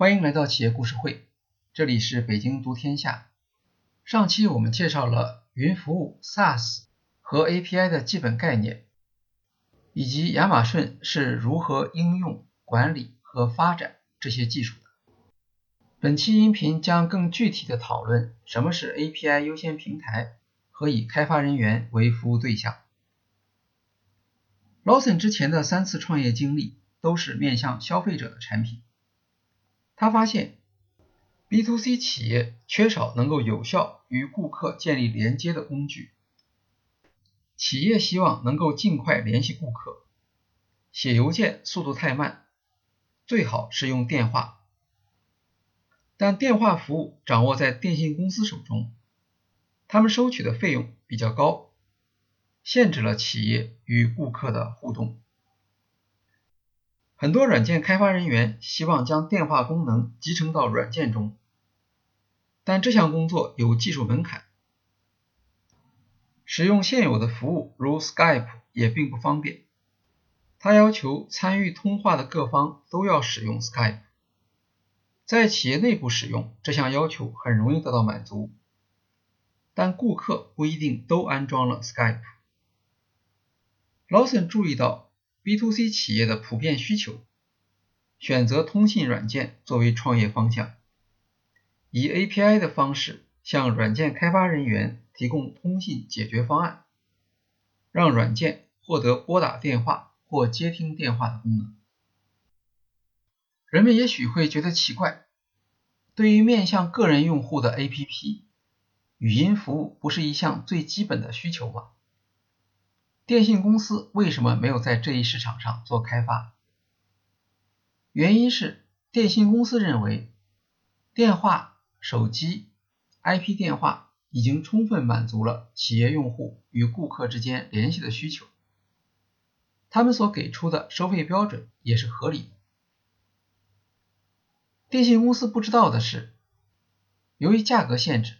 欢迎来到企业故事会，这里是北京读天下。上期我们介绍了云服务 SaaS 和 API 的基本概念，以及亚马逊是如何应用、管理和发展这些技术的。本期音频将更具体的讨论什么是 API 优先平台和以开发人员为服务对象。Lawson 之前的三次创业经历都是面向消费者的产品。他发现，B to C 企业缺少能够有效与顾客建立连接的工具。企业希望能够尽快联系顾客，写邮件速度太慢，最好是用电话。但电话服务掌握在电信公司手中，他们收取的费用比较高，限制了企业与顾客的互动。很多软件开发人员希望将电话功能集成到软件中，但这项工作有技术门槛。使用现有的服务如 Skype 也并不方便。它要求参与通话的各方都要使用 Skype。在企业内部使用这项要求很容易得到满足，但顾客不一定都安装了 Skype。劳森注意到。B to C 企业的普遍需求，选择通信软件作为创业方向，以 API 的方式向软件开发人员提供通信解决方案，让软件获得拨打电话或接听电话的功能。人们也许会觉得奇怪，对于面向个人用户的 APP，语音服务不是一项最基本的需求吗？电信公司为什么没有在这一市场上做开发？原因是电信公司认为，电话、手机、IP 电话已经充分满足了企业用户与顾客之间联系的需求，他们所给出的收费标准也是合理的。电信公司不知道的是，由于价格限制，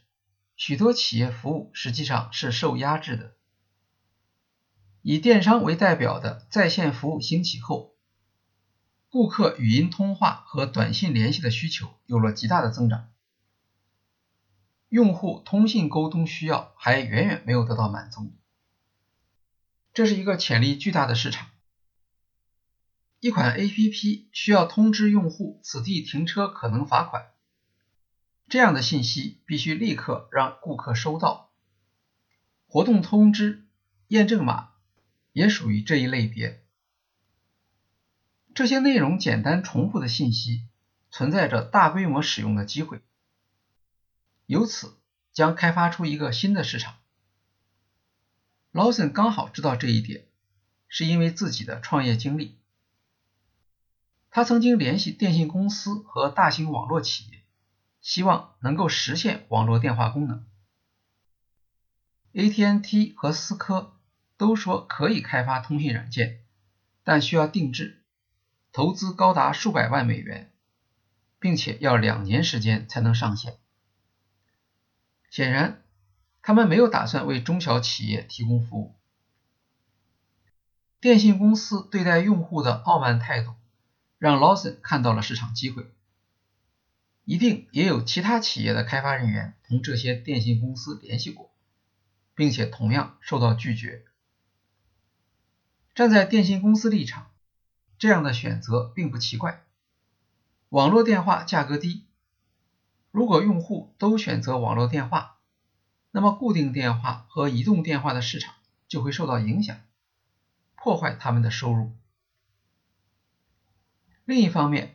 许多企业服务实际上是受压制的。以电商为代表的在线服务兴起后，顾客语音通话和短信联系的需求有了极大的增长，用户通信沟通需要还远远没有得到满足，这是一个潜力巨大的市场。一款 APP 需要通知用户此地停车可能罚款，这样的信息必须立刻让顾客收到，活动通知、验证码。也属于这一类别。这些内容简单重复的信息存在着大规模使用的机会，由此将开发出一个新的市场。Lawson 刚好知道这一点，是因为自己的创业经历。他曾经联系电信公司和大型网络企业，希望能够实现网络电话功能。AT&T 和思科。都说可以开发通信软件，但需要定制，投资高达数百万美元，并且要两年时间才能上线。显然，他们没有打算为中小企业提供服务。电信公司对待用户的傲慢态度，让 Lawson 看到了市场机会。一定也有其他企业的开发人员同这些电信公司联系过，并且同样受到拒绝。站在电信公司立场，这样的选择并不奇怪。网络电话价格低，如果用户都选择网络电话，那么固定电话和移动电话的市场就会受到影响，破坏他们的收入。另一方面，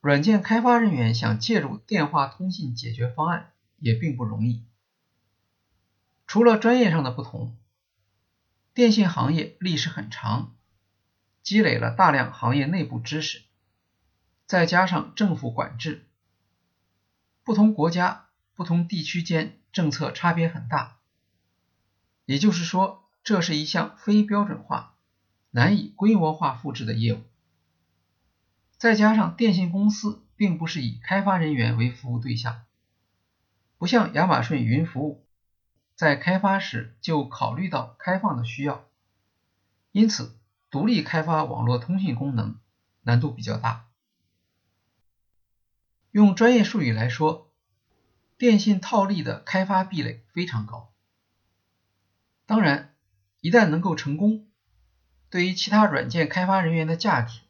软件开发人员想介入电话通信解决方案也并不容易。除了专业上的不同。电信行业历史很长，积累了大量行业内部知识，再加上政府管制，不同国家、不同地区间政策差别很大。也就是说，这是一项非标准化、难以规模化复制的业务。再加上电信公司并不是以开发人员为服务对象，不像亚马逊云服务。在开发时就考虑到开放的需要，因此独立开发网络通信功能难度比较大。用专业术语来说，电信套利的开发壁垒非常高。当然，一旦能够成功，对于其他软件开发人员的价值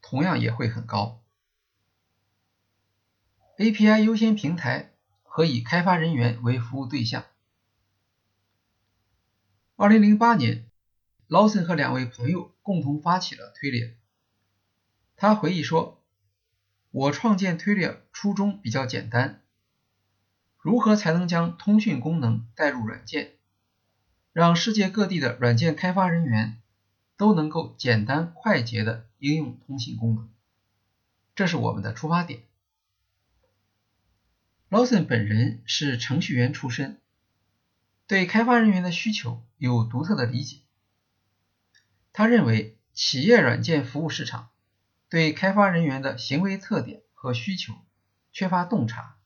同样也会很高。API 优先平台和以开发人员为服务对象。二零零八年，劳森和两位朋友共同发起了推链。他回忆说：“我创建推链初衷比较简单，如何才能将通讯功能带入软件，让世界各地的软件开发人员都能够简单快捷的应用通信功能，这是我们的出发点。”劳森本人是程序员出身，对开发人员的需求有独特的理解。他认为企业软件服务市场。对开发人员的行为特点和需求缺乏洞察，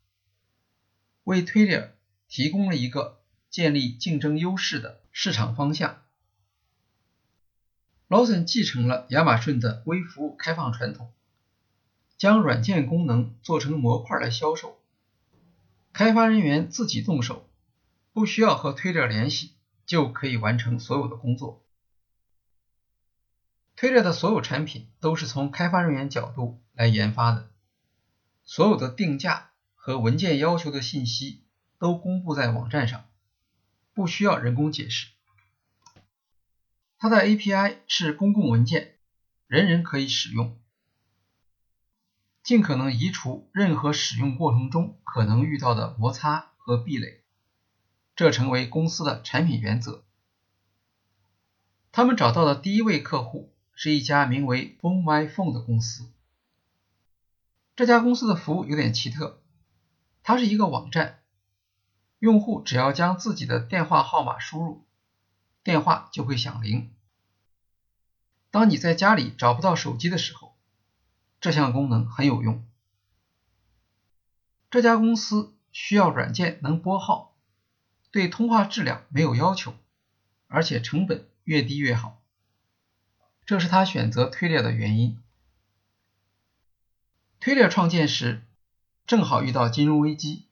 为推理提供了一个建立竞争优势的市场方向。劳森继承了亚马逊的微服务开放传统，将软件功能做成模块来销售，开发人员自己动手，不需要和推理联系就可以完成所有的工作。推着的所有产品都是从开发人员角度来研发的，所有的定价和文件要求的信息都公布在网站上，不需要人工解释。它的 API 是公共文件，人人可以使用，尽可能移除任何使用过程中可能遇到的摩擦和壁垒，这成为公司的产品原则。他们找到的第一位客户。是一家名为 Phone My Phone 的公司。这家公司的服务有点奇特，它是一个网站，用户只要将自己的电话号码输入，电话就会响铃。当你在家里找不到手机的时候，这项功能很有用。这家公司需要软件能拨号，对通话质量没有要求，而且成本越低越好。这是他选择推列的原因。推列创建时正好遇到金融危机，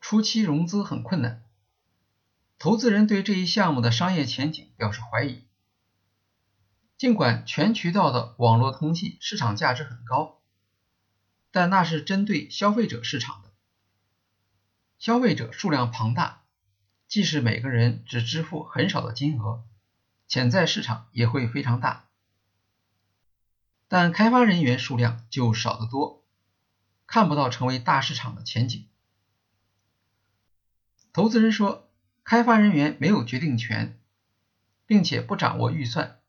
初期融资很困难，投资人对这一项目的商业前景表示怀疑。尽管全渠道的网络通信市场价值很高，但那是针对消费者市场的，消费者数量庞大，即使每个人只支付很少的金额。潜在市场也会非常大，但开发人员数量就少得多，看不到成为大市场的前景。投资人说，开发人员没有决定权，并且不掌握预算，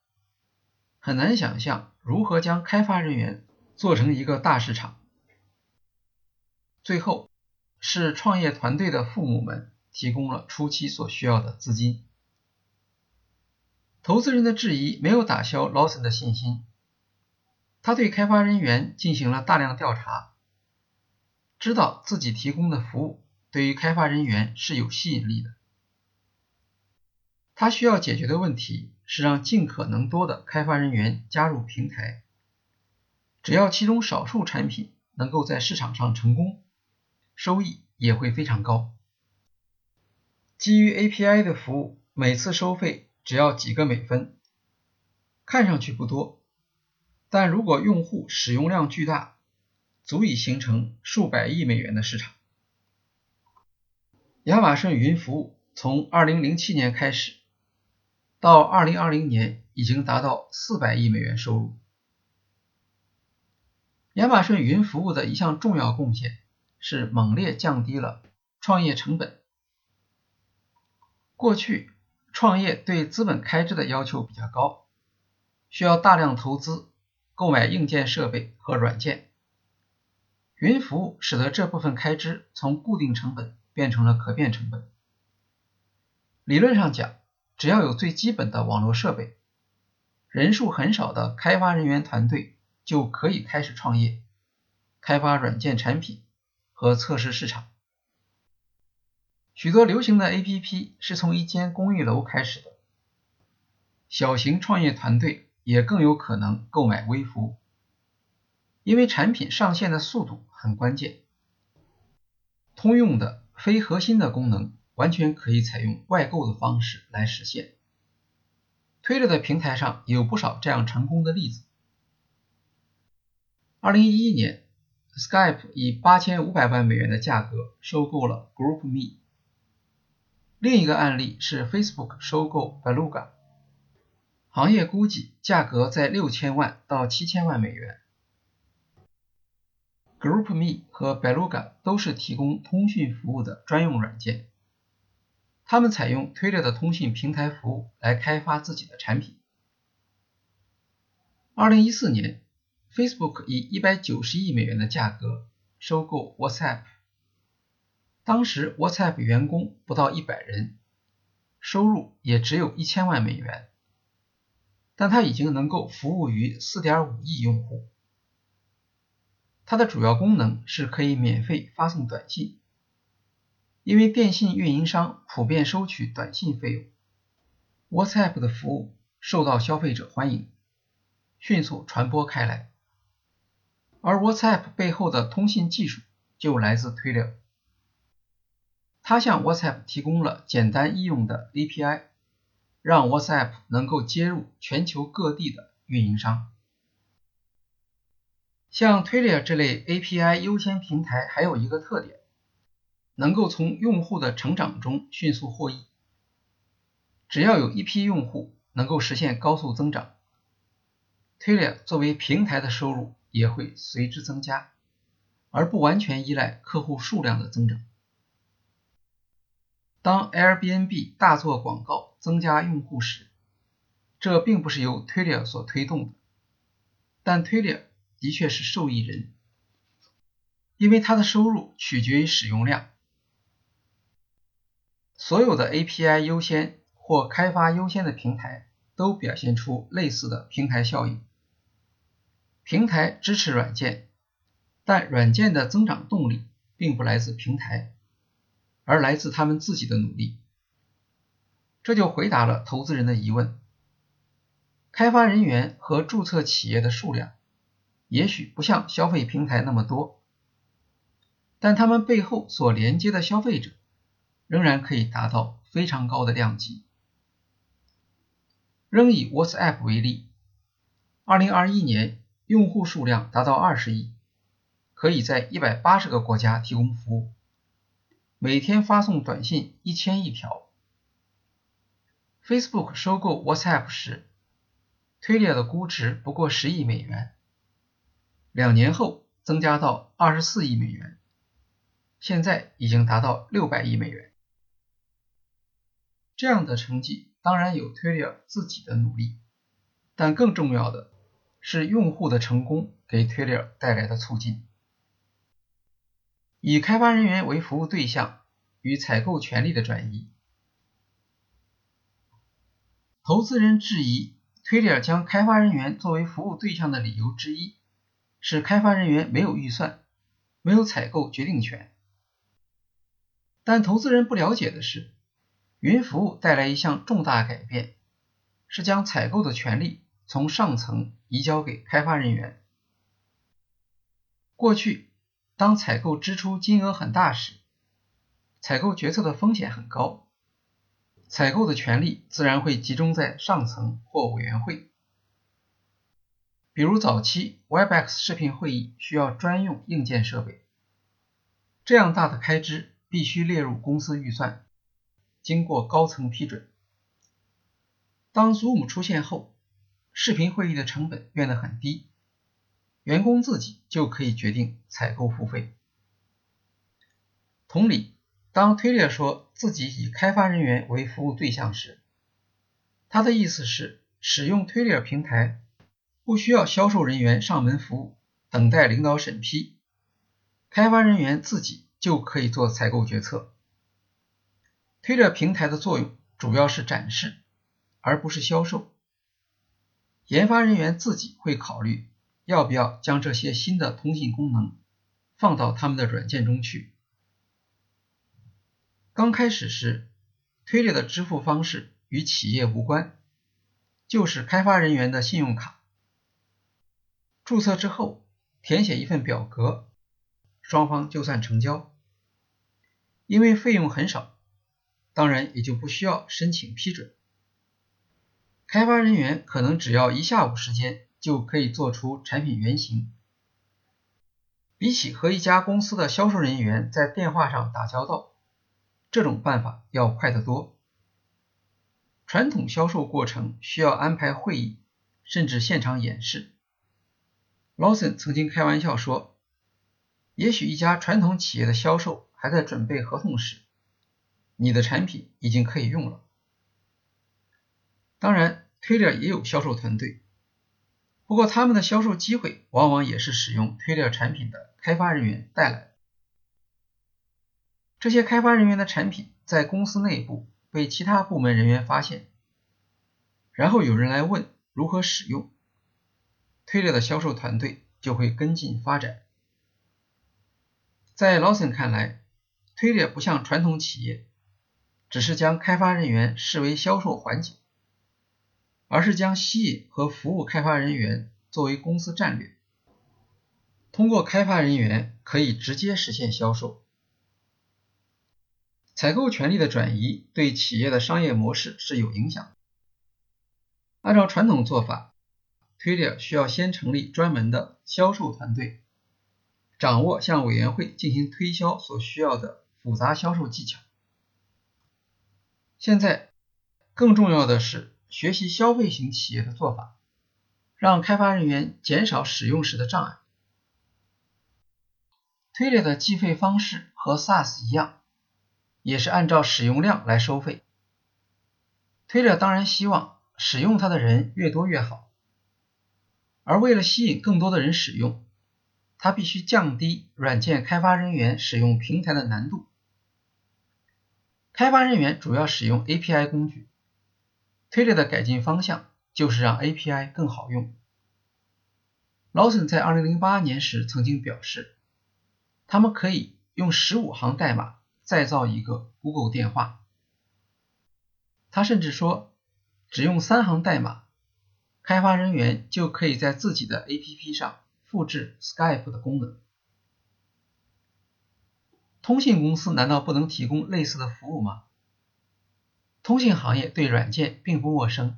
很难想象如何将开发人员做成一个大市场。最后，是创业团队的父母们提供了初期所需要的资金。投资人的质疑没有打消劳森的信心，他对开发人员进行了大量调查，知道自己提供的服务对于开发人员是有吸引力的。他需要解决的问题是让尽可能多的开发人员加入平台，只要其中少数产品能够在市场上成功，收益也会非常高。基于 API 的服务，每次收费。只要几个美分，看上去不多，但如果用户使用量巨大，足以形成数百亿美元的市场。亚马逊云服务从2007年开始，到2020年已经达到400亿美元收入。亚马逊云服务的一项重要贡献是猛烈降低了创业成本。过去。创业对资本开支的要求比较高，需要大量投资购买硬件设备和软件。云服务使得这部分开支从固定成本变成了可变成本。理论上讲，只要有最基本的网络设备，人数很少的开发人员团队就可以开始创业，开发软件产品和测试市场。许多流行的 APP 是从一间公寓楼开始的，小型创业团队也更有可能购买微服务。因为产品上线的速度很关键。通用的非核心的功能完全可以采用外购的方式来实现。推特的平台上有不少这样成功的例子。二零一一年，Skype 以八千五百万美元的价格收购了 GroupMe。另一个案例是 Facebook 收购 Beluga，行业估计价格在六千万到七千万美元。GroupMe 和 Beluga 都是提供通讯服务的专用软件。他们采用 Twitter 的通讯平台服务来开发自己的产品。二零一四年，Facebook 以一百九十亿美元的价格收购 WhatsApp。当时 WhatsApp 员工不到一百人，收入也只有一千万美元，但它已经能够服务于四点五亿用户。它的主要功能是可以免费发送短信。因为电信运营商普遍收取短信费用，WhatsApp 的服务受到消费者欢迎，迅速传播开来。而 WhatsApp 背后的通信技术就来自 Twitter，它向 WhatsApp 提供了简单易用的 API，让 WhatsApp 能够接入全球各地的运营商。像 Twitter 这类 API 优先平台还有一个特点。能够从用户的成长中迅速获益。只要有一批用户能够实现高速增长，Twitter 作为平台的收入也会随之增加，而不完全依赖客户数量的增长。当 Airbnb 大做广告增加用户时，这并不是由 Twitter 所推动的，但 Twitter 的确是受益人，因为它的收入取决于使用量。所有的 API 优先或开发优先的平台都表现出类似的平台效应。平台支持软件，但软件的增长动力并不来自平台，而来自他们自己的努力。这就回答了投资人的疑问：开发人员和注册企业的数量也许不像消费平台那么多，但他们背后所连接的消费者。仍然可以达到非常高的量级。仍以 WhatsApp 为例，2021年用户数量达到20亿，可以在180个国家提供服务，每天发送短信1000亿条。Facebook 收购 WhatsApp 时，Twilio 的估值不过10亿美元，两年后增加到24亿美元，现在已经达到600亿美元。这样的成绩当然有 Twitter 自己的努力，但更重要的是用户的成功给 Twitter 带来的促进。以开发人员为服务对象与采购权利的转移，投资人质疑 Twitter 将开发人员作为服务对象的理由之一是开发人员没有预算，没有采购决定权。但投资人不了解的是。云服务带来一项重大改变，是将采购的权利从上层移交给开发人员。过去，当采购支出金额很大时，采购决策的风险很高，采购的权利自然会集中在上层或委员会。比如早期 Webex 视频会议需要专用硬件设备，这样大的开支必须列入公司预算。经过高层批准，当 Zoom 出现后，视频会议的成本变得很低，员工自己就可以决定采购付费。同理，当推裂说自己以开发人员为服务对象时，他的意思是使用推裂平台不需要销售人员上门服务，等待领导审批，开发人员自己就可以做采购决策。推着平台的作用主要是展示，而不是销售。研发人员自己会考虑要不要将这些新的通信功能放到他们的软件中去。刚开始时，推列的支付方式与企业无关，就是开发人员的信用卡。注册之后，填写一份表格，双方就算成交。因为费用很少，当然也就不需要申请批准。开发人员可能只要一下午时间就可以做出产品原型，比起和一家公司的销售人员在电话上打交道，这种办法要快得多。传统销售过程需要安排会议，甚至现场演示。劳森曾经开玩笑说：“也许一家传统企业的销售还在准备合同时，你的产品已经可以用了。”当然，Twitter 也有销售团队，不过他们的销售机会往往也是使用 Twitter 产品的开发人员带来。这些开发人员的产品在公司内部被其他部门人员发现，然后有人来问如何使用，Twitter 的销售团队就会跟进发展。在劳森看来，Twitter 不像传统企业，只是将开发人员视为销售环节。而是将吸引和服务开发人员作为公司战略，通过开发人员可以直接实现销售。采购权力的转移对企业的商业模式是有影响。按照传统做法，Twitter 需要先成立专门的销售团队，掌握向委员会进行推销所需要的复杂销售技巧。现在，更重要的是。学习消费型企业的做法，让开发人员减少使用时的障碍。推列的计费方式和 SaaS 一样，也是按照使用量来收费。推列当然希望使用它的人越多越好，而为了吸引更多的人使用，它必须降低软件开发人员使用平台的难度。开发人员主要使用 API 工具。推列的改进方向就是让 API 更好用。劳森在2008年时曾经表示，他们可以用15行代码再造一个 Google 电话。他甚至说，只用三行代码，开发人员就可以在自己的 APP 上复制 Skype 的功能。通信公司难道不能提供类似的服务吗？通信行业对软件并不陌生，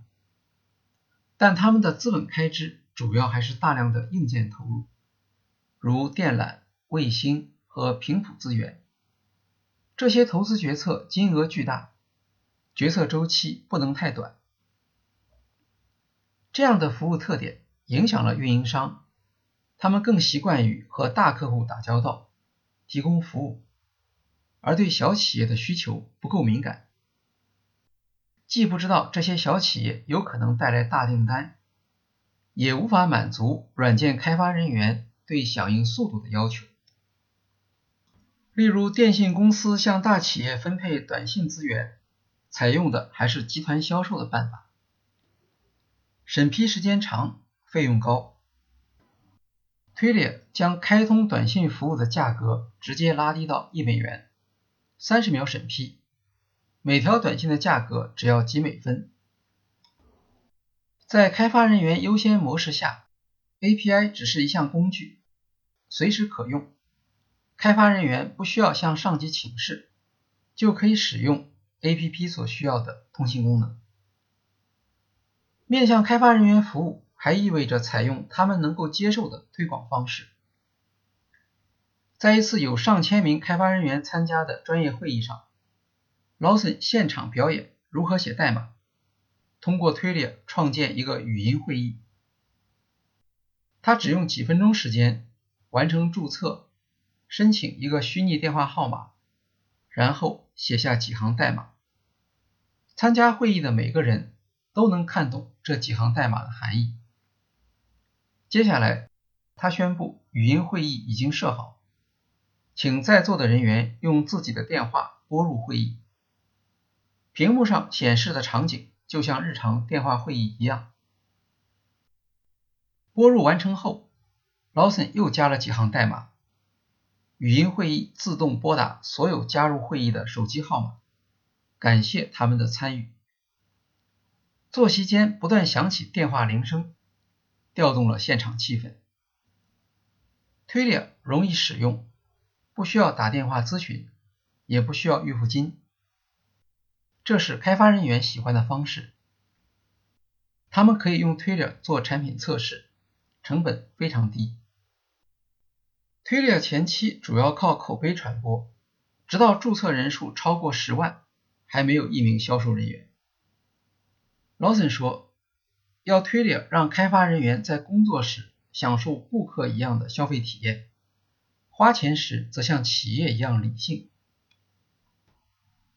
但他们的资本开支主要还是大量的硬件投入，如电缆、卫星和频谱资源。这些投资决策金额巨大，决策周期不能太短。这样的服务特点影响了运营商，他们更习惯于和大客户打交道，提供服务，而对小企业的需求不够敏感。既不知道这些小企业有可能带来大订单，也无法满足软件开发人员对响应速度的要求。例如，电信公司向大企业分配短信资源，采用的还是集团销售的办法，审批时间长，费用高。推列将开通短信服务的价格直接拉低到一美元，三十秒审批。每条短信的价格只要几美分。在开发人员优先模式下，API 只是一项工具，随时可用。开发人员不需要向上级请示，就可以使用 APP 所需要的通信功能。面向开发人员服务，还意味着采用他们能够接受的推广方式。在一次有上千名开发人员参加的专业会议上。Lawson 现场表演如何写代码，通过推理创建一个语音会议。他只用几分钟时间完成注册、申请一个虚拟电话号码，然后写下几行代码。参加会议的每个人都能看懂这几行代码的含义。接下来，他宣布语音会议已经设好，请在座的人员用自己的电话拨入会议。屏幕上显示的场景就像日常电话会议一样。拨入完成后劳森又加了几行代码，语音会议自动拨打所有加入会议的手机号码，感谢他们的参与。坐席间不断响起电话铃声，调动了现场气氛。Twilio 容易使用，不需要打电话咨询，也不需要预付金，这是开发人员喜欢的方式。他们可以用 Twilio 做产品测试，成本非常低。Twilio 前期主要靠口碑传播，直到注册人数超过十万，还没有一名销售人员。Lawson 说，要 Twilio 让开发人员在工作时享受顾客一样的消费体验，花钱时则像企业一样理性。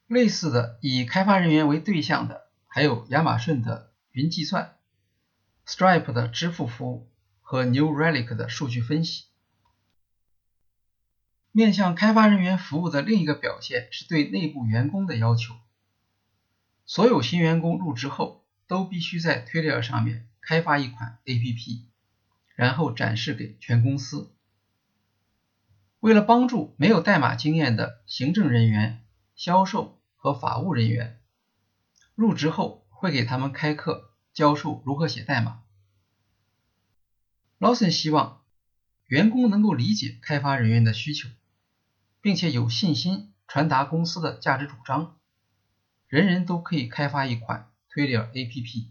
类似的以开发人员为对象的，还有亚马逊的云计算、Stripe 的支付服务和 New Relic 的数据分析。面向开发人员服务的另一个表现是对内部员工的要求。所有新员工入职后都必须在 Twitter 上面开发一款 APP，然后展示给全公司。为了帮助没有代码经验的行政人员、销售和法务人员，入职后会给他们开课，教授如何写代码。Lawson 希望员工能够理解开发人员的需求。并且有信心传达公司的价值主张，人人都可以开发一款 Twilio APP。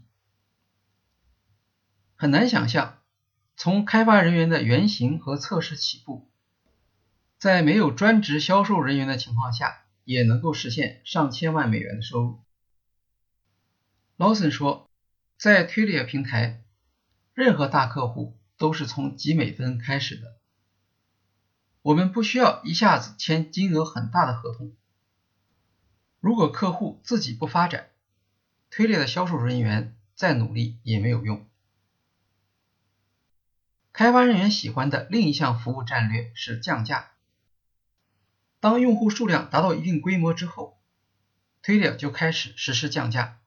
很难想象，从开发人员的原型和测试起步，在没有专职销售人员的情况下，也能够实现上千万美元的收入。Lawson 说，在 Twilio 平台，任何大客户都是从几美分开始的。我们不需要一下子签金额很大的合同。如果客户自己不发展，推列的销售人员再努力也没有用。开发人员喜欢的另一项服务战略是降价。当用户数量达到一定规模之后，推列就开始实施降价。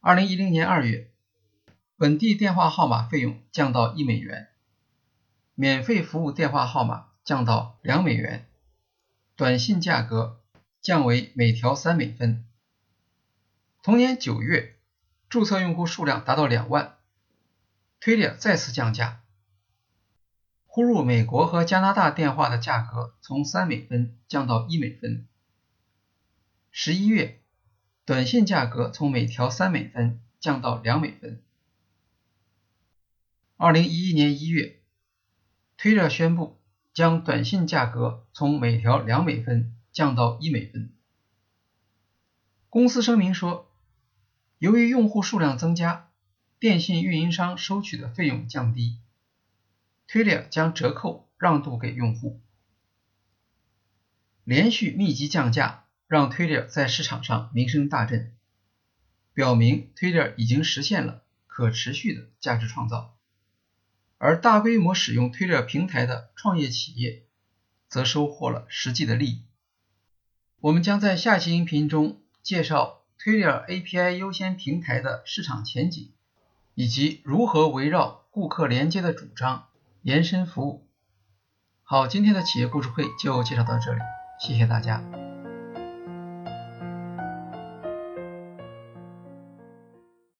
二零一零年二月，本地电话号码费用降到一美元。免费服务电话号码降到两美元，短信价格降为每条三美分。同年九月，注册用户数量达到两万，推列再次降价。呼入美国和加拿大电话的价格从三美分降到一美分。十一月，短信价格从每条三美分降到两美分。二零一一年一月。推特宣布将短信价格从每条两美分降到一美分。公司声明说，由于用户数量增加，电信运营商收取的费用降低，推特将折扣让渡给用户。连续密集降价让推特在市场上名声大振，表明推特已经实现了可持续的价值创造。而大规模使用 Twitter 平台的创业企业，则收获了实际的利益。我们将在下期音频中介绍 Twitter API 优先平台的市场前景，以及如何围绕顾客连接的主张延伸服务。好，今天的企业故事会就介绍到这里，谢谢大家。